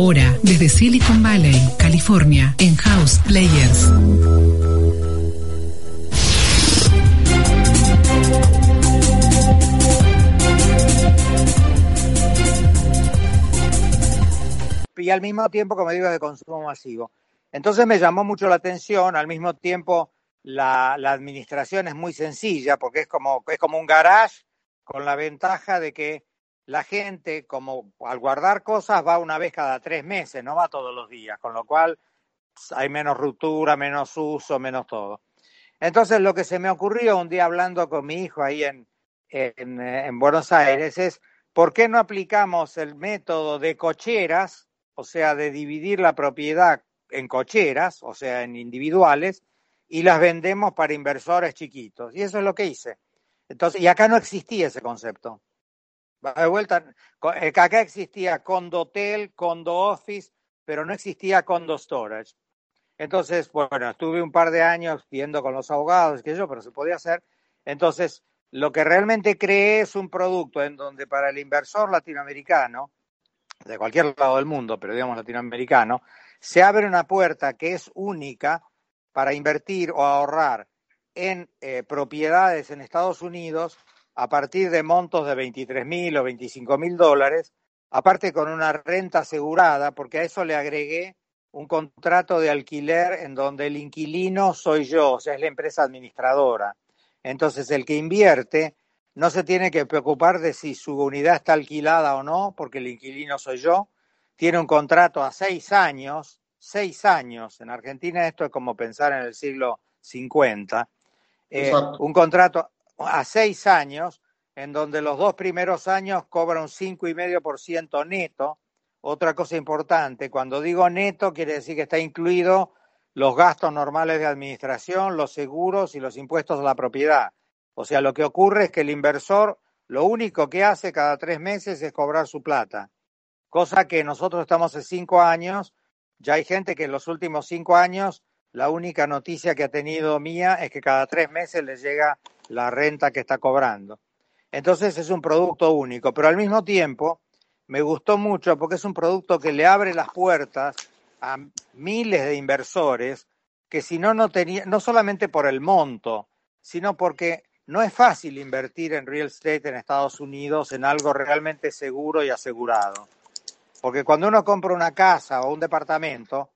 Ahora, desde Silicon Valley, California, en House Players. Y al mismo tiempo, como digo, de consumo masivo. Entonces me llamó mucho la atención, al mismo tiempo la, la administración es muy sencilla porque es como, es como un garage con la ventaja de que la gente, como al guardar cosas, va una vez cada tres meses, no va todos los días, con lo cual hay menos ruptura, menos uso, menos todo. Entonces, lo que se me ocurrió un día hablando con mi hijo ahí en, en, en Buenos Aires es, ¿por qué no aplicamos el método de cocheras, o sea, de dividir la propiedad en cocheras, o sea, en individuales, y las vendemos para inversores chiquitos? Y eso es lo que hice. Entonces, y acá no existía ese concepto de vuelta, eh, acá existía condo hotel, condo office, pero no existía condo storage. Entonces, bueno, estuve un par de años viendo con los abogados, que yo, pero se podía hacer. Entonces, lo que realmente creé es un producto en donde para el inversor latinoamericano, de cualquier lado del mundo, pero digamos latinoamericano, se abre una puerta que es única para invertir o ahorrar en eh, propiedades en Estados Unidos a partir de montos de 23 mil o 25 mil dólares, aparte con una renta asegurada, porque a eso le agregué un contrato de alquiler en donde el inquilino soy yo, o sea, es la empresa administradora. Entonces, el que invierte no se tiene que preocupar de si su unidad está alquilada o no, porque el inquilino soy yo. Tiene un contrato a seis años, seis años. En Argentina esto es como pensar en el siglo 50. Eh, un contrato a seis años, en donde los dos primeros años cobra un cinco y medio por ciento neto. Otra cosa importante, cuando digo neto quiere decir que está incluido los gastos normales de administración, los seguros y los impuestos a la propiedad. O sea, lo que ocurre es que el inversor lo único que hace cada tres meses es cobrar su plata. Cosa que nosotros estamos hace cinco años, ya hay gente que en los últimos cinco años la única noticia que ha tenido mía es que cada tres meses les llega la renta que está cobrando. Entonces es un producto único, pero al mismo tiempo me gustó mucho porque es un producto que le abre las puertas a miles de inversores que si no, no tenía, no solamente por el monto, sino porque no es fácil invertir en real estate en Estados Unidos en algo realmente seguro y asegurado. Porque cuando uno compra una casa o un departamento,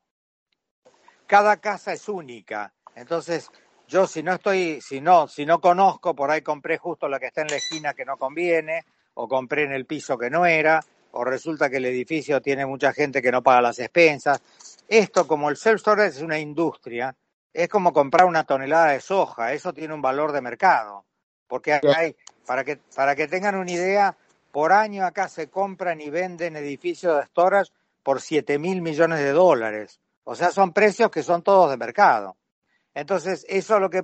cada casa es única. Entonces, yo si no estoy, si no, si no conozco, por ahí compré justo la que está en la esquina que no conviene, o compré en el piso que no era, o resulta que el edificio tiene mucha gente que no paga las expensas. Esto, como el self-storage es una industria, es como comprar una tonelada de soja, eso tiene un valor de mercado. Porque hay, para que, para que tengan una idea, por año acá se compran y venden edificios de storage por 7 mil millones de dólares. O sea, son precios que son todos de mercado. Entonces, eso es lo que...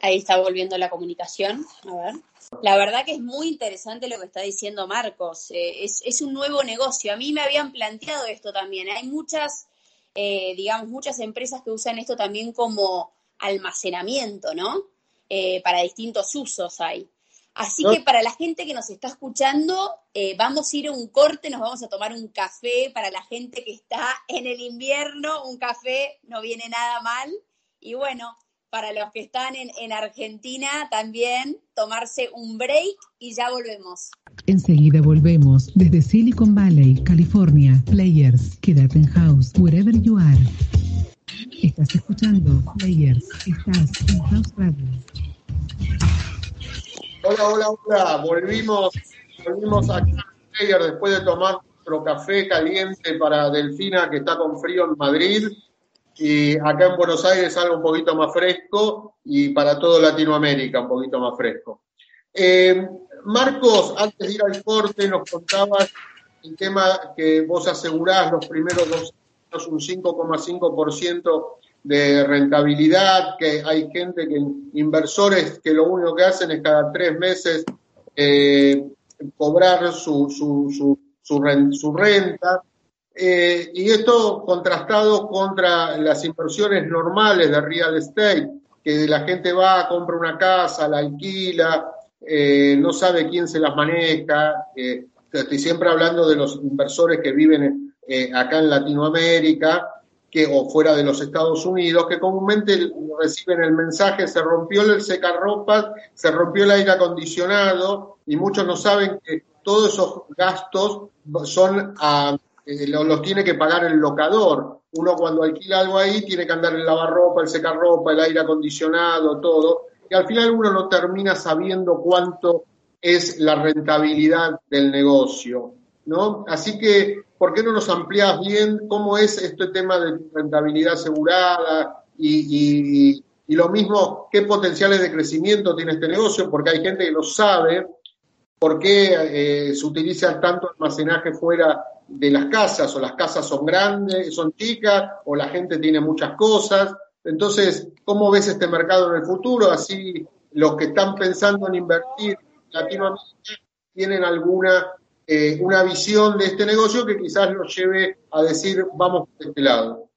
Ahí está volviendo la comunicación. A ver. La verdad que es muy interesante lo que está diciendo Marcos. Eh, es, un nuevo negocio. A mí me habían planteado esto también. Hay muchas, eh, digamos, muchas empresas que usan esto también como almacenamiento, ¿no? Eh, para distintos usos hay. Así que para la gente que nos está escuchando, eh, vamos a ir a un corte, nos vamos a tomar un café para la gente que está en el invierno, un café no viene nada mal. Y bueno, para los que están en, en Argentina también, tomarse un break y ya volvemos. Enseguida volvemos desde Silicon Valley, California. Players, quédate en house, wherever you are. Estás escuchando Players, estás en House Radio. Hola, hola, hola. Volvimos, volvimos aquí después de tomar nuestro café caliente para Delfina, que está con frío en Madrid. Y acá en Buenos Aires algo un poquito más fresco y para todo Latinoamérica un poquito más fresco. Eh, Marcos, antes de ir al corte, nos contabas el tema que vos asegurás los primeros dos años un 5,5% de rentabilidad, que hay gente que, inversores que lo único que hacen es cada tres meses eh, cobrar su, su, su, renta. Eh, y esto contrastado contra las inversiones normales de real estate, que la gente va, compra una casa, la alquila, eh, no sabe quién se las maneja. estoy siempre hablando de los inversores que viven acá en Latinoamérica que, o fuera de los Estados Unidos, que comúnmente reciben el mensaje, se rompió el secarropas, se rompió el aire acondicionado, y muchos no saben que todos esos gastos son a, eh, los tiene que pagar el locador. Uno cuando alquila algo ahí tiene que andar el lavarropa, el secarropa, el aire acondicionado, todo. Y al final uno no termina sabiendo cuánto es la rentabilidad del negocio. ¿No? Así que ¿por qué no nos amplías bien cómo es este tema de rentabilidad asegurada y, lo mismo, qué potenciales de crecimiento tiene este negocio? Porque hay gente que no sabe por qué eh, se utiliza tanto almacenaje fuera de las casas, o las casas son grandes, son chicas, o la gente tiene muchas cosas. Entonces, ¿cómo ves este mercado en el futuro? Así los que están pensando en invertir Latinoamérica tienen alguna eh, una visión de este negocio que quizás nos lleve a decir vamos por este lado.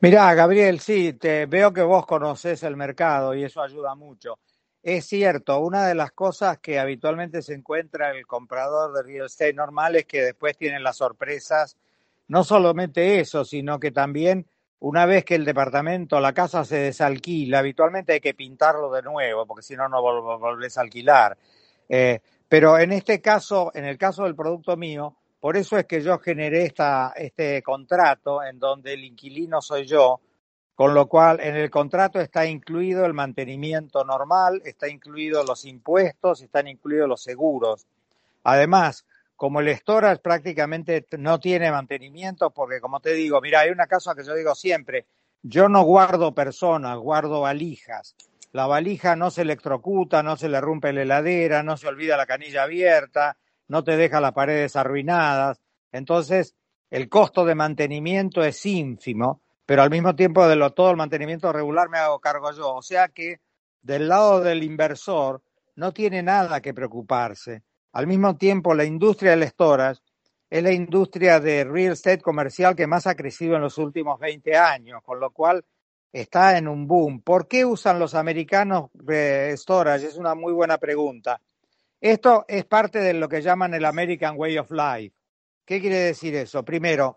Mirá, Gabriel, sí, te veo que vos conocés el mercado y eso ayuda mucho. Es cierto, una de las cosas que habitualmente se encuentra el comprador de real estate normal es que después tienen las sorpresas, no solamente eso, sino que también una vez que el departamento, la casa se desalquila, habitualmente hay que pintarlo de nuevo, porque si no, no volvés a alquilar. Eh, pero en este caso, en el caso del producto mío, por eso es que yo generé esta, este contrato en donde el inquilino soy yo, con lo cual en el contrato está incluido el mantenimiento normal, está incluido los impuestos, están incluidos los seguros. Además, como el storage prácticamente no tiene mantenimiento, porque como te digo, mira, hay una cosa que yo digo siempre, yo no guardo personas, guardo valijas la valija no se electrocuta, no se le rompe la heladera, no se olvida la canilla abierta, no te deja las paredes arruinadas. Entonces, el costo de mantenimiento es ínfimo, pero al mismo tiempo de lo, todo el mantenimiento regular me hago cargo yo. O sea que del lado del inversor no tiene nada que preocuparse. Al mismo tiempo, la industria del storage es la industria de real estate comercial que más ha crecido en los últimos 20 años, con lo cual está en un boom. ¿Por qué usan los americanos eh, storage? Es una muy buena pregunta. Esto es parte de lo que llaman el American Way of Life. ¿Qué quiere decir eso? Primero,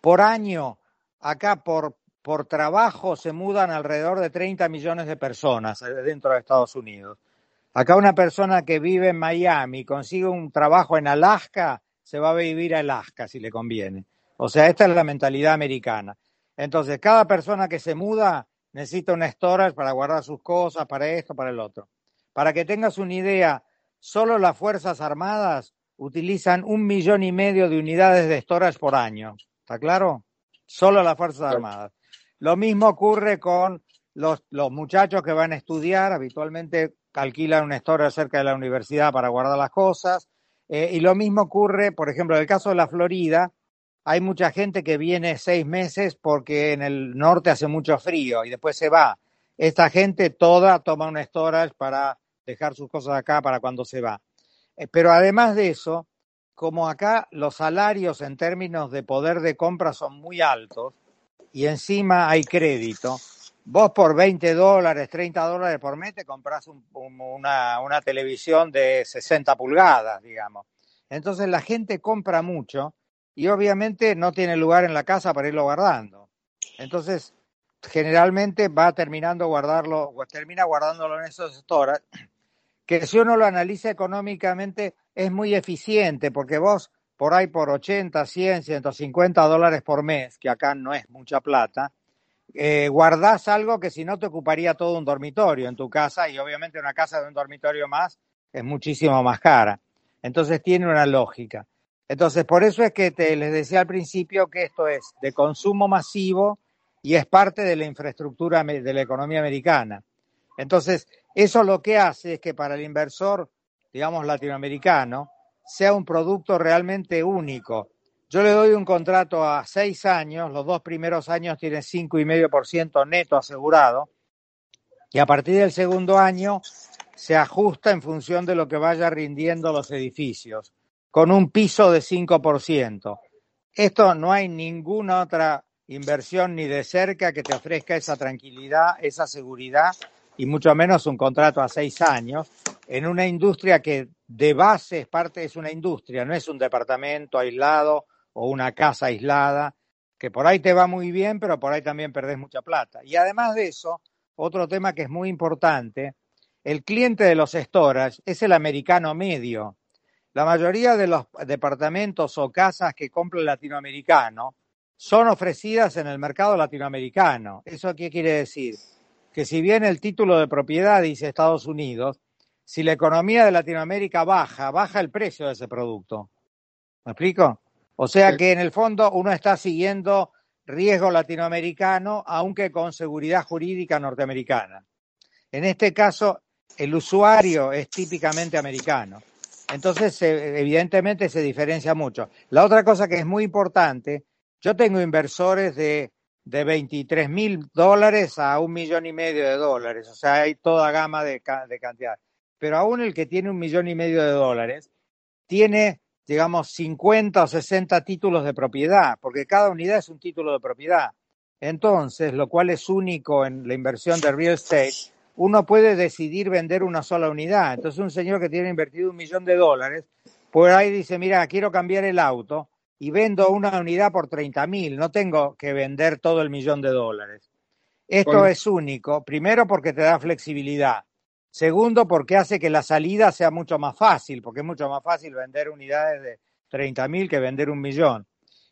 por año, acá por, por trabajo se mudan alrededor de 30 millones de personas eh, dentro de Estados Unidos. Acá una persona que vive en Miami consigue un trabajo en Alaska, se va a vivir a Alaska si le conviene. O sea, esta es la mentalidad americana. Entonces, cada persona que se muda necesita un storage para guardar sus cosas, para esto, para el otro. Para que tengas una idea, solo las Fuerzas Armadas utilizan un millón y medio de unidades de storage por año. ¿Está claro? Solo las Fuerzas Armadas. Lo mismo ocurre con los, los muchachos que van a estudiar, habitualmente alquilan un storage cerca de la universidad para guardar las cosas. Eh, y lo mismo ocurre, por ejemplo, en el caso de la Florida, hay mucha gente que viene seis meses porque en el norte hace mucho frío y después se va. Esta gente toda toma un storage para dejar sus cosas acá para cuando se va. Eh, pero además de eso, como acá los salarios en términos de poder de compra son muy altos y encima hay crédito, vos por 20 dólares, 30 dólares por mes te compras una, una televisión de 60 pulgadas, digamos. Entonces la gente compra mucho y obviamente no tiene lugar en la casa para irlo guardando. Entonces, generalmente va terminando guardarlo, termina guardándolo en esos storage, que si uno lo analiza económicamente es muy eficiente, porque vos por ahí por 80, 100, 150 dólares por mes, que acá no es mucha plata, eh, guardás algo que si no te ocuparía todo un dormitorio en tu casa y obviamente una casa de un dormitorio más es muchísimo más cara. Entonces tiene una lógica. Entonces, por eso es que te, les decía al principio que esto es de consumo masivo y es parte de la infraestructura de la economía americana. Entonces, eso lo que hace es que para el inversor, digamos, latinoamericano, sea un producto realmente único. Yo le doy un contrato a seis años, los dos primeros años tiene cinco y medio por ciento neto asegurado, y a partir del segundo año se ajusta en función de lo que vaya rindiendo los edificios, con un piso de 5%. Esto no hay ninguna otra inversión ni de cerca que te ofrezca esa tranquilidad, esa seguridad y mucho menos un contrato a seis años en una industria que de base es parte, es una industria, no es un departamento aislado o una casa aislada, que por ahí te va muy bien, pero por ahí también perdés mucha plata. Y además de eso, otro tema que es muy importante, el cliente de los storage es el americano medio. La mayoría de los departamentos o casas que compra el latinoamericano son ofrecidas en el mercado latinoamericano. ¿Eso qué quiere decir? Que si bien el título de propiedad dice Estados Unidos, si la economía de Latinoamérica baja, baja el precio de ese producto. ¿Me explico? O sea que en el fondo uno está siguiendo riesgo latinoamericano, aunque con seguridad jurídica norteamericana. En este caso, el usuario es típicamente americano. Entonces, evidentemente se diferencia mucho. La otra cosa que es muy importante, yo tengo inversores de, de 23 mil dólares a un millón y medio de dólares, o sea, hay toda gama de, de cantidad. Pero aún el que tiene un millón y medio de dólares tiene, digamos, 50 o 60 títulos de propiedad, porque cada unidad es un título de propiedad. Entonces, lo cual es único en la inversión de real estate, uno puede decidir vender una sola unidad. Entonces un señor que tiene invertido un millón de dólares, por ahí dice, mira, quiero cambiar el auto y vendo una unidad por 30 mil, no tengo que vender todo el millón de dólares. Esto bueno. es único, primero porque te da flexibilidad, segundo porque hace que la salida sea mucho más fácil, porque es mucho más fácil vender unidades de 30 mil que vender un millón.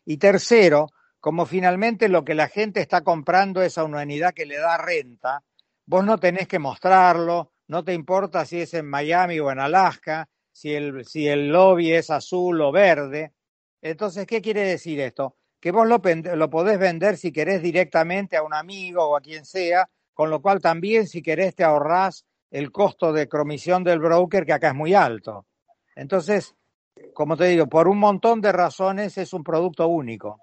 Y tercero, como finalmente lo que la gente está comprando es a una unidad que le da renta, vos no tenés que mostrarlo, no te importa si es en Miami o en Alaska, si el, si el lobby es azul o verde. Entonces, ¿qué quiere decir esto? Que vos lo, lo podés vender si querés directamente a un amigo o a quien sea, con lo cual también si querés te ahorrás el costo de comisión del broker, que acá es muy alto. Entonces, como te digo, por un montón de razones es un producto único.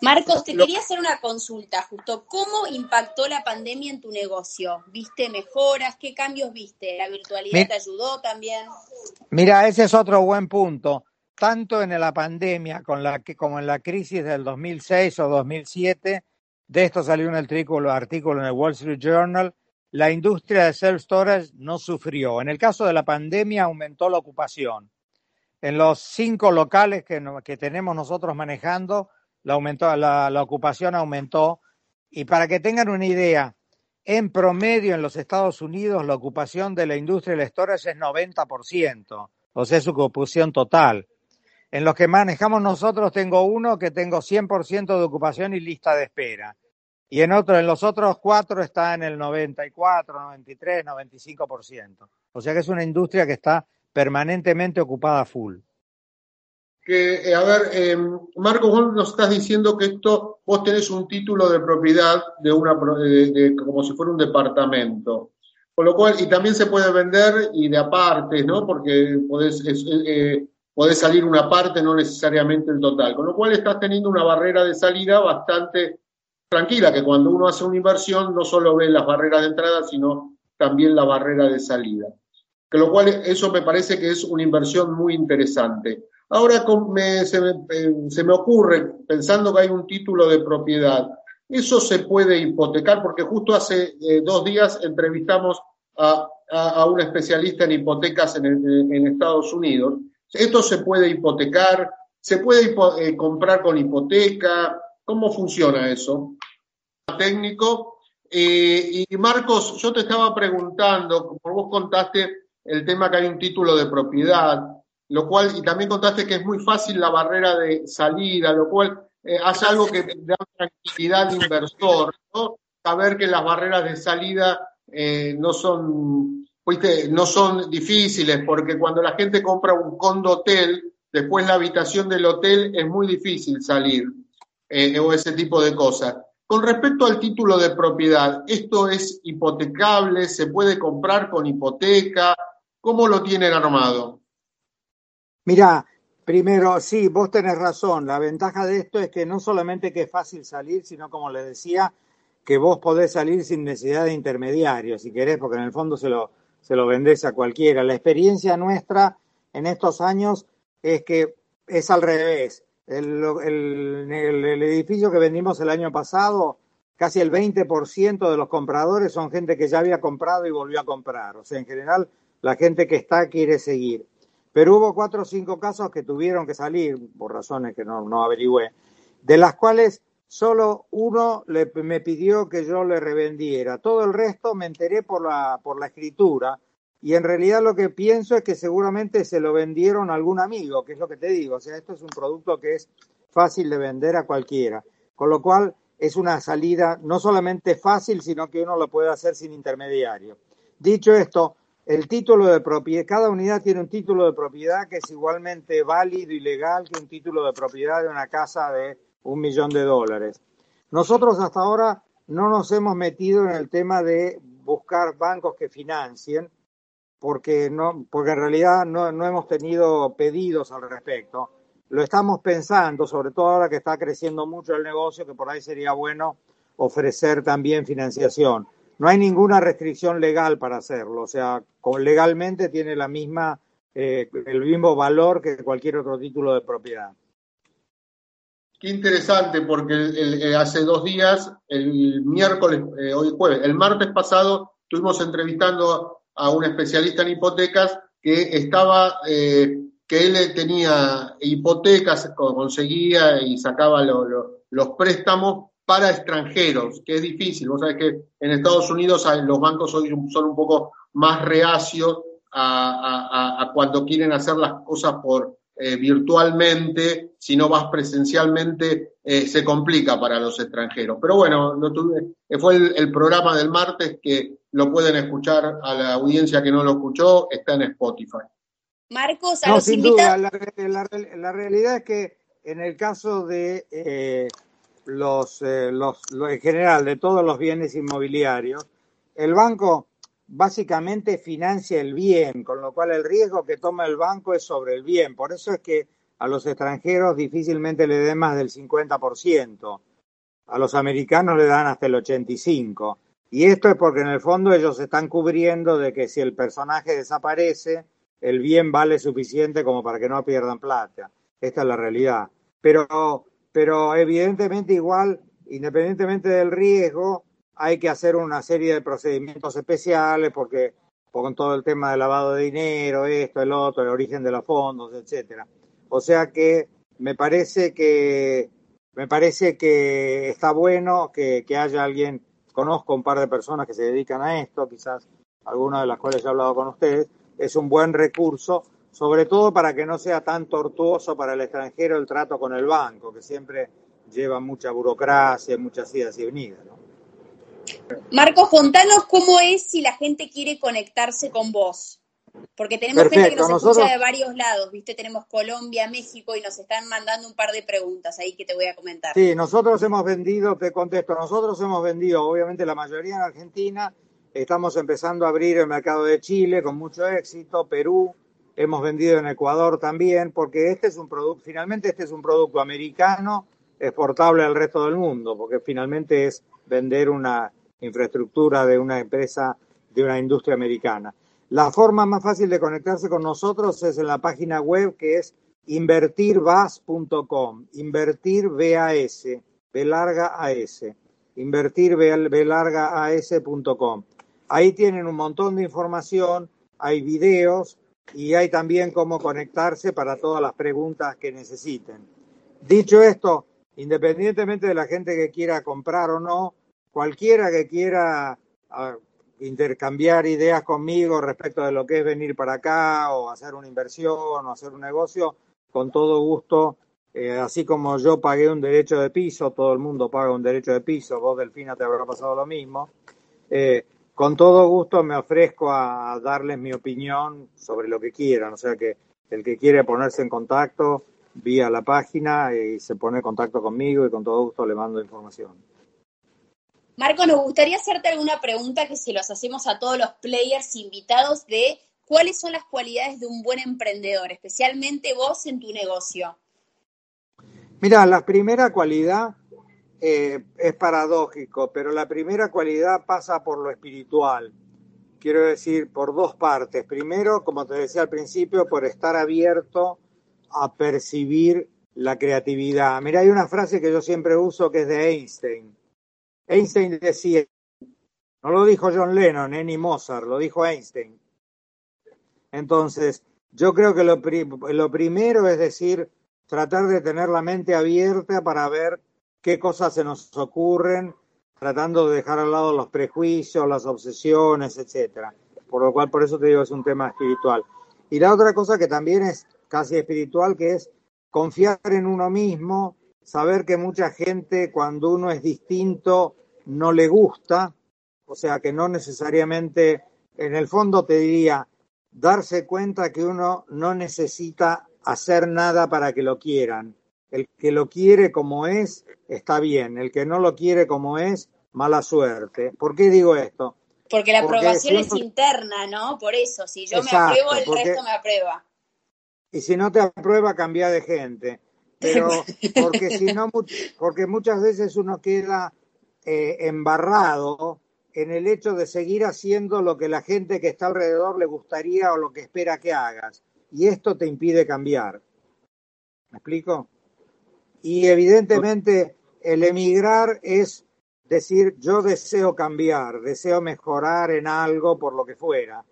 Marcos, te quería hacer una consulta justo. ¿Cómo impactó la pandemia en tu negocio? ¿Viste mejoras? ¿Qué cambios viste? ¿La virtualidad te ayudó también? Mira, ese es otro buen punto. Tanto en la pandemia con la, como en la crisis del 2006 o 2007, de esto salió un artículo, artículo en el Wall Street Journal, la industria de self-storage no sufrió. En el caso de la pandemia aumentó la ocupación. En los cinco locales que, que tenemos nosotros manejando, la, aumentó, la, la ocupación aumentó. Y para que tengan una idea, en promedio en los Estados Unidos la ocupación de la industria del storage es 90%, o sea, su ocupación total. En los que manejamos nosotros tengo uno que tengo 100% de ocupación y lista de espera. Y en otro, en los otros cuatro está en el 94, 93, 95%. O sea que es una industria que está permanentemente ocupada full que, eh, a ver, eh, Marcos, vos nos estás diciendo que esto, vos tenés un título de propiedad de una, de, como si fuera un departamento. Con lo cual, y también se puede vender y de aparte, ¿no? Porque podés, eh, podés salir una parte, no necesariamente el total. Con lo cual estás teniendo una barrera de salida bastante tranquila, que cuando uno hace una inversión no solo ve las barreras de entrada, sino también la barrera de salida. Con lo cual, eso me parece que es una inversión muy interesante. Ahora se, me, ocurre, pensando que hay un título de propiedad, eso se puede hipotecar, porque justo hace eh, dos días entrevistamos a, a, un especialista en hipotecas en, Estados Unidos. Esto se puede hipotecar, se puede eh, comprar con hipoteca, ¿cómo funciona eso? Técnico. Eh, y Marcos, yo te estaba preguntando, como vos contaste el tema que hay un título de propiedad, lo cual, y también contaste que es muy fácil la barrera de salida, lo cual eh, hace algo que da tranquilidad al inversor, ¿no? Saber que las barreras de salida eh, no son, ¿viste? no son difíciles, porque cuando la gente compra un condo hotel, después la habitación del hotel es muy difícil salir, eh, o ese tipo de cosas. Con respecto al título de propiedad, ¿esto es hipotecable? ¿Se puede comprar con hipoteca? ¿Cómo lo tienen armado? Mira, primero, sí, vos tenés razón. La ventaja de esto es que no solamente que es fácil salir, sino como les decía, que vos podés salir sin necesidad de intermediarios, si querés, porque en el fondo se lo, se lo vendés a cualquiera. La experiencia nuestra en estos años es que es al revés. El, edificio que vendimos el año pasado, casi el 20% de los compradores son gente que ya había comprado y volvió a comprar. O sea, en general, la gente que está quiere seguir. Pero hubo cuatro o cinco casos que tuvieron que salir, por razones que no, no averigüé, de las cuales solo uno le, me pidió que yo le revendiera. Todo el resto me enteré por la, por la escritura y en realidad lo que pienso es que seguramente se lo vendieron a algún amigo, que es lo que te digo. O sea, esto es un producto que es fácil de vender a cualquiera. Con lo cual es una salida no solamente fácil, sino que uno lo puede hacer sin intermediario. Dicho esto, el título de propiedad, cada unidad tiene un título de propiedad que es igualmente válido y legal que un título de propiedad de una casa de un millón de dólares. Nosotros hasta ahora no nos hemos metido en el tema de buscar bancos que financien, porque, no, porque en realidad no, no hemos tenido pedidos al respecto. Lo estamos pensando, sobre todo ahora que está creciendo mucho el negocio, que por ahí sería bueno ofrecer también financiación. No hay ninguna restricción legal para hacerlo, o sea, legalmente tiene la misma, eh, el mismo valor que cualquier otro título de propiedad. Qué interesante, porque el, hace dos días, el miércoles, eh, hoy jueves, el martes pasado, estuvimos entrevistando a un especialista en hipotecas que estaba, eh, que él tenía hipotecas, conseguía y sacaba los préstamos para extranjeros, que es difícil. Vos sabés que en Estados Unidos los bancos hoy son un poco más reacios a cuando quieren hacer las cosas por, eh, virtualmente, si no vas presencialmente, eh, se complica para los extranjeros. Pero bueno, tuve, eh, fue el, programa del martes que lo pueden escuchar a la audiencia que no lo escuchó, está en Spotify. Marcos, a no, sin duda, la, la, realidad es que en el caso de los, los, en general, de todos los bienes inmobiliarios, el banco básicamente financia el bien, con lo cual el riesgo que toma el banco es sobre el bien. Por eso es que a los extranjeros difícilmente le den más del 50%. A los americanos le dan hasta el 85%. Y esto es porque en el fondo ellos están cubriendo de que si el personaje desaparece, el bien vale suficiente como para que no pierdan plata. Esta es la realidad. Pero, pero evidentemente igual, independientemente del riesgo, hay que hacer una serie de procedimientos especiales porque con todo el tema de lavado de dinero, esto, el otro, el origen de los fondos, etcétera. O sea que me parece que me parece que está bueno que, que haya alguien, conozco un par de personas que se dedican a esto, quizás algunas de las cuales he hablado con ustedes, es un buen recurso, sobre todo para que no sea tan tortuoso para el extranjero el trato con el banco, que siempre lleva mucha burocracia, muchas idas y venidas. ¿no? Marcos, contanos cómo es si la gente quiere conectarse con vos. Porque tenemos gente que nos escucha de varios lados, ¿viste? Tenemos Colombia, México y nos están mandando un par de preguntas ahí que te voy a comentar. Sí, nosotros hemos vendido, te contesto, nosotros hemos vendido, obviamente la mayoría en Argentina, estamos empezando a abrir el mercado de Chile con mucho éxito, Perú, hemos vendido en Ecuador también, porque este es un producto, finalmente este es un producto americano exportable al resto del mundo, porque finalmente es vender una infraestructura de una empresa, de una industria americana. La forma más fácil de conectarse con nosotros es en la página web que es invertirvas.com, invertir VAS, B larga AS, invertir B larga AS.com. Ahí tienen un montón de información, hay videos y hay también cómo conectarse para todas las preguntas que necesiten. Dicho esto, independientemente de la gente que quiera comprar o no, cualquiera que quiera ah, intercambiar ideas conmigo respecto de lo que es venir para acá o hacer una inversión o hacer un negocio, con todo gusto, eh, así como yo pagué un derecho de piso, todo el mundo paga un derecho de piso, vos Delfina te habrá pasado lo mismo, eh, con todo gusto me ofrezco a darles mi opinión sobre lo que quieran, o sea que el que quiere ponerse en contacto vía la página y se pone en contacto conmigo y con todo gusto le mando información. Marco, nos gustaría hacerte alguna pregunta que se los hacemos a todos los players invitados de ¿cuáles son las cualidades de un buen emprendedor, especialmente vos en tu negocio? Mira, la primera cualidad eh, es paradójico, pero la primera cualidad pasa por lo espiritual. Quiero decir, por dos partes. Primero, como te decía al principio, por estar abierto a percibir la creatividad. Mira, hay una frase que yo siempre uso que es de Einstein. Einstein decía, no lo dijo John Lennon eh, ni Mozart, lo dijo Einstein. Entonces, yo creo que lo, lo primero es decir, tratar de tener la mente abierta para ver qué cosas se nos ocurren, tratando de dejar al lado los prejuicios, las obsesiones, etcétera. Por lo cual, por eso te digo, es un tema espiritual. Y la otra cosa que también es casi espiritual, que es confiar en uno mismo, saber que mucha gente cuando uno es distinto no le gusta, o sea que no necesariamente, en el fondo te diría, darse cuenta que uno no necesita hacer nada para que lo quieran. El que lo quiere como es, está bien. El que no lo quiere como es, mala suerte. ¿Por qué digo esto? Porque la aprobación es interna, ¿no? Por eso, si yo me apruebo, el resto me aprueba. Y si no te aprueba, cambia de gente. Pero porque si no, porque muchas veces uno queda eh, embarrado en el hecho de seguir haciendo lo que la gente que está alrededor le gustaría o lo que espera que hagas. Y esto te impide cambiar. ¿Me explico? Y evidentemente el emigrar es decir, yo deseo cambiar, deseo mejorar en algo por lo que fuera,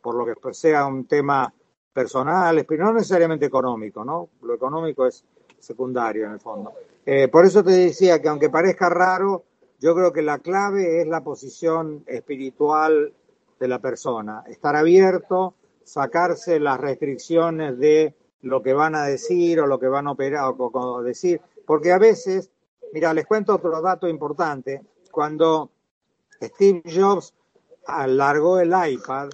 por lo que sea un tema personal, pero no necesariamente económico, ¿no? Lo económico es secundario en el fondo. Eh, por eso te decía que aunque parezca raro, yo creo que la clave es la posición espiritual de la persona, estar abierto, sacarse las restricciones de lo que van a decir o lo que van a operar o, decir, porque a veces, mira, les cuento otro dato importante, cuando Steve Jobs alargó el iPad,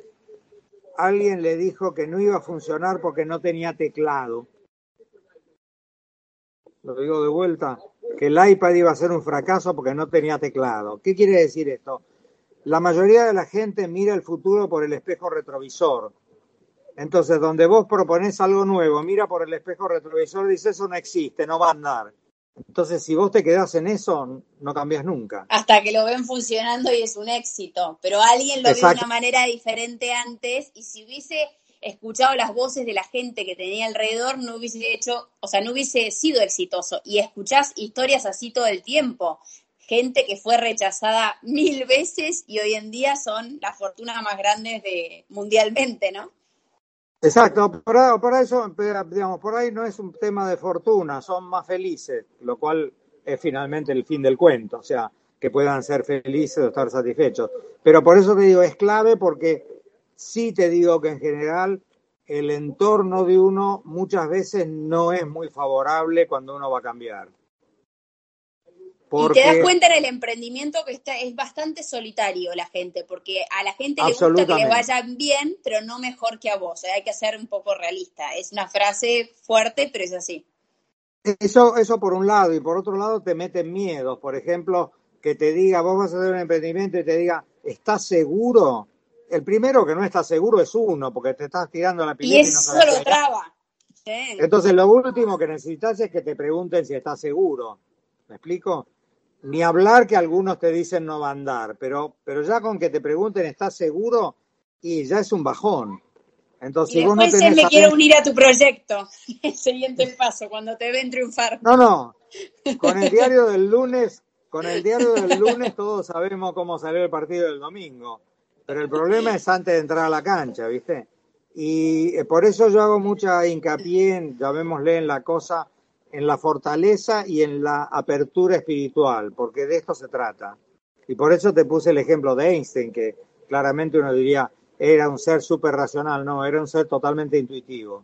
alguien le dijo que no iba a funcionar porque no tenía teclado. Lo digo de vuelta, que el iPad iba a ser un fracaso porque no tenía teclado. ¿Qué quiere decir esto? La mayoría de la gente mira el futuro por el espejo retrovisor. Entonces, donde vos proponés algo nuevo, mira por el espejo retrovisor y dice, eso no existe, no va a andar. Entonces, si vos te quedás en eso, no cambias nunca. Hasta que lo ven funcionando y es un éxito. Pero alguien lo vio de una manera diferente antes y si hubiese escuchado las voces de la gente que tenía alrededor, no hubiese hecho, o sea, no hubiese sido exitoso. Y escuchás historias así todo el tiempo. Gente que fue rechazada mil veces y hoy en día son las fortunas más grandes de mundialmente, ¿no? Exacto, por, eso, digamos, por ahí no es un tema de fortuna, son más felices, lo cual es finalmente el fin del cuento, o sea, que puedan ser felices o estar satisfechos. Pero por eso te digo, es clave porque sí te digo que en general el entorno de uno muchas veces no es muy favorable cuando uno va a cambiar. Y te das cuenta en el emprendimiento que está, es bastante solitario la gente, porque a la gente le gusta que les vayan bien, pero no mejor que a vos. Hay que ser un poco realista. Es una frase fuerte, pero es así. Eso, eso por un lado, y por otro lado te meten miedos. Por ejemplo, que te diga, vos vas a hacer un emprendimiento y te diga, ¿estás seguro? El primero que no está seguro es uno, porque te estás tirando la pileta. Y eso lo traba. Entonces, lo último que necesitas es que te pregunten si estás seguro. ¿Me explico? Ni hablar que algunos te dicen no va a andar, pero, pero ya con que te pregunten, ¿estás seguro? Y ya es un bajón. Entonces, y después vos no me quiero unir a tu proyecto. El siguiente paso, cuando te ven triunfar. No, no. Con el diario del lunes, con el diario del lunes todos sabemos cómo salió el partido del domingo. Pero el problema es antes de entrar a la cancha, ¿viste? Y eh, por eso yo hago mucha hincapié en, llamémosle en la cosa, en la fortaleza y en la apertura espiritual, porque de esto se trata. Y por eso te puse el ejemplo de Einstein, que claramente uno diría era un ser súper racional, no, era un ser totalmente intuitivo.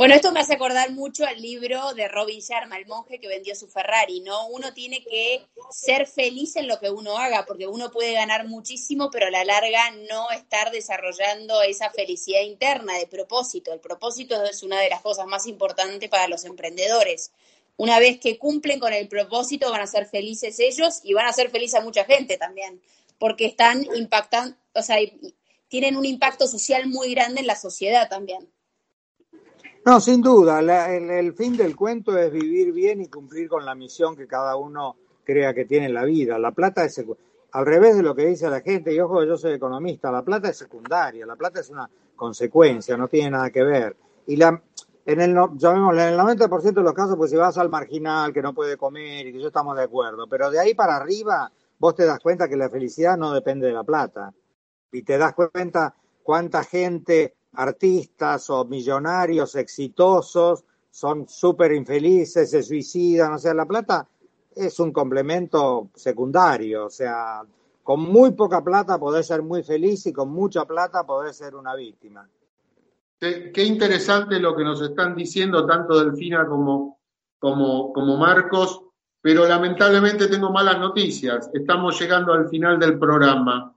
Bueno, esto me hace acordar mucho al libro de Robin Sharma, el monje que vendió su Ferrari, ¿no? Uno tiene que ser feliz en lo que uno haga, porque uno puede ganar muchísimo, pero a la larga no estar desarrollando esa felicidad interna de propósito. El propósito es una de las cosas más importantes para los emprendedores. Una vez que cumplen con el propósito, van a ser felices ellos y van a ser felices a mucha gente también, porque están impactando, o sea, tienen un impacto social muy grande en la sociedad también. No, sin duda, la, el, fin del cuento es vivir bien y cumplir con la misión que cada uno crea que tiene en la vida. La plata es al revés de lo que dice la gente, y ojo, yo soy economista, la plata es secundaria, la plata es una consecuencia, no tiene nada que ver. Y la, en el, llamémosle, en el 90% de los casos, pues si vas al marginal que no puede comer y que yo estamos de acuerdo, pero de ahí para arriba vos te das cuenta que la felicidad no depende de la plata. Y te das cuenta cuánta gente, artistas o millonarios exitosos, son súper infelices, se suicidan, o sea, la plata es un complemento secundario, o sea, con muy poca plata podés ser muy feliz y con mucha plata podés ser una víctima. Qué, interesante lo que nos están diciendo tanto Delfina como, como, como Marcos, pero lamentablemente tengo malas noticias. Estamos llegando al final del programa.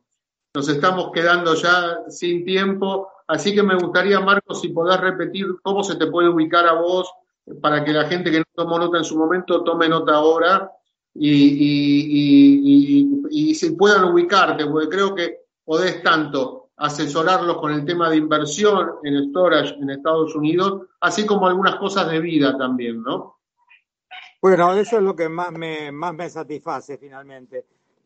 Nos estamos quedando ya sin tiempo, así que me gustaría, Marcos, si podés repetir cómo se te puede ubicar a vos para que la gente que no tomó nota en su momento tome nota ahora y, se puedan ubicarte, porque creo que podés tanto asesorarlos con el tema de inversión en storage en Estados Unidos, así como algunas cosas de vida también, ¿no? Bueno, eso es lo que más me, más me satisface finalmente.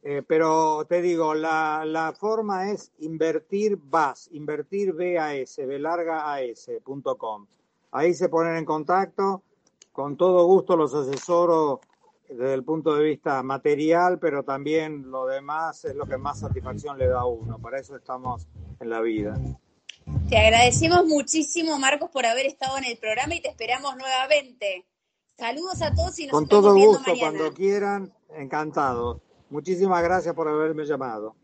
Eh, pero te digo, la, la forma es invertir VAS, invertir VAS, velargaas.com. Ahí se ponen en contacto, con todo gusto los asesoro desde el punto de vista material, pero también lo demás es lo que más satisfacción le da a uno. Para eso estamos en la vida. Te agradecemos muchísimo, Marcos, por haber estado en el programa y te esperamos nuevamente. Saludos a todos y nos Con todo gusto, cuando quieran, encantado. Muchísimas gracias por haberme llamado.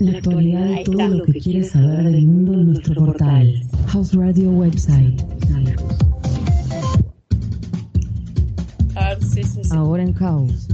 La actualidad de todo lo que quieres saber del mundo en nuestro portal. House Radio Website. Ahora en House.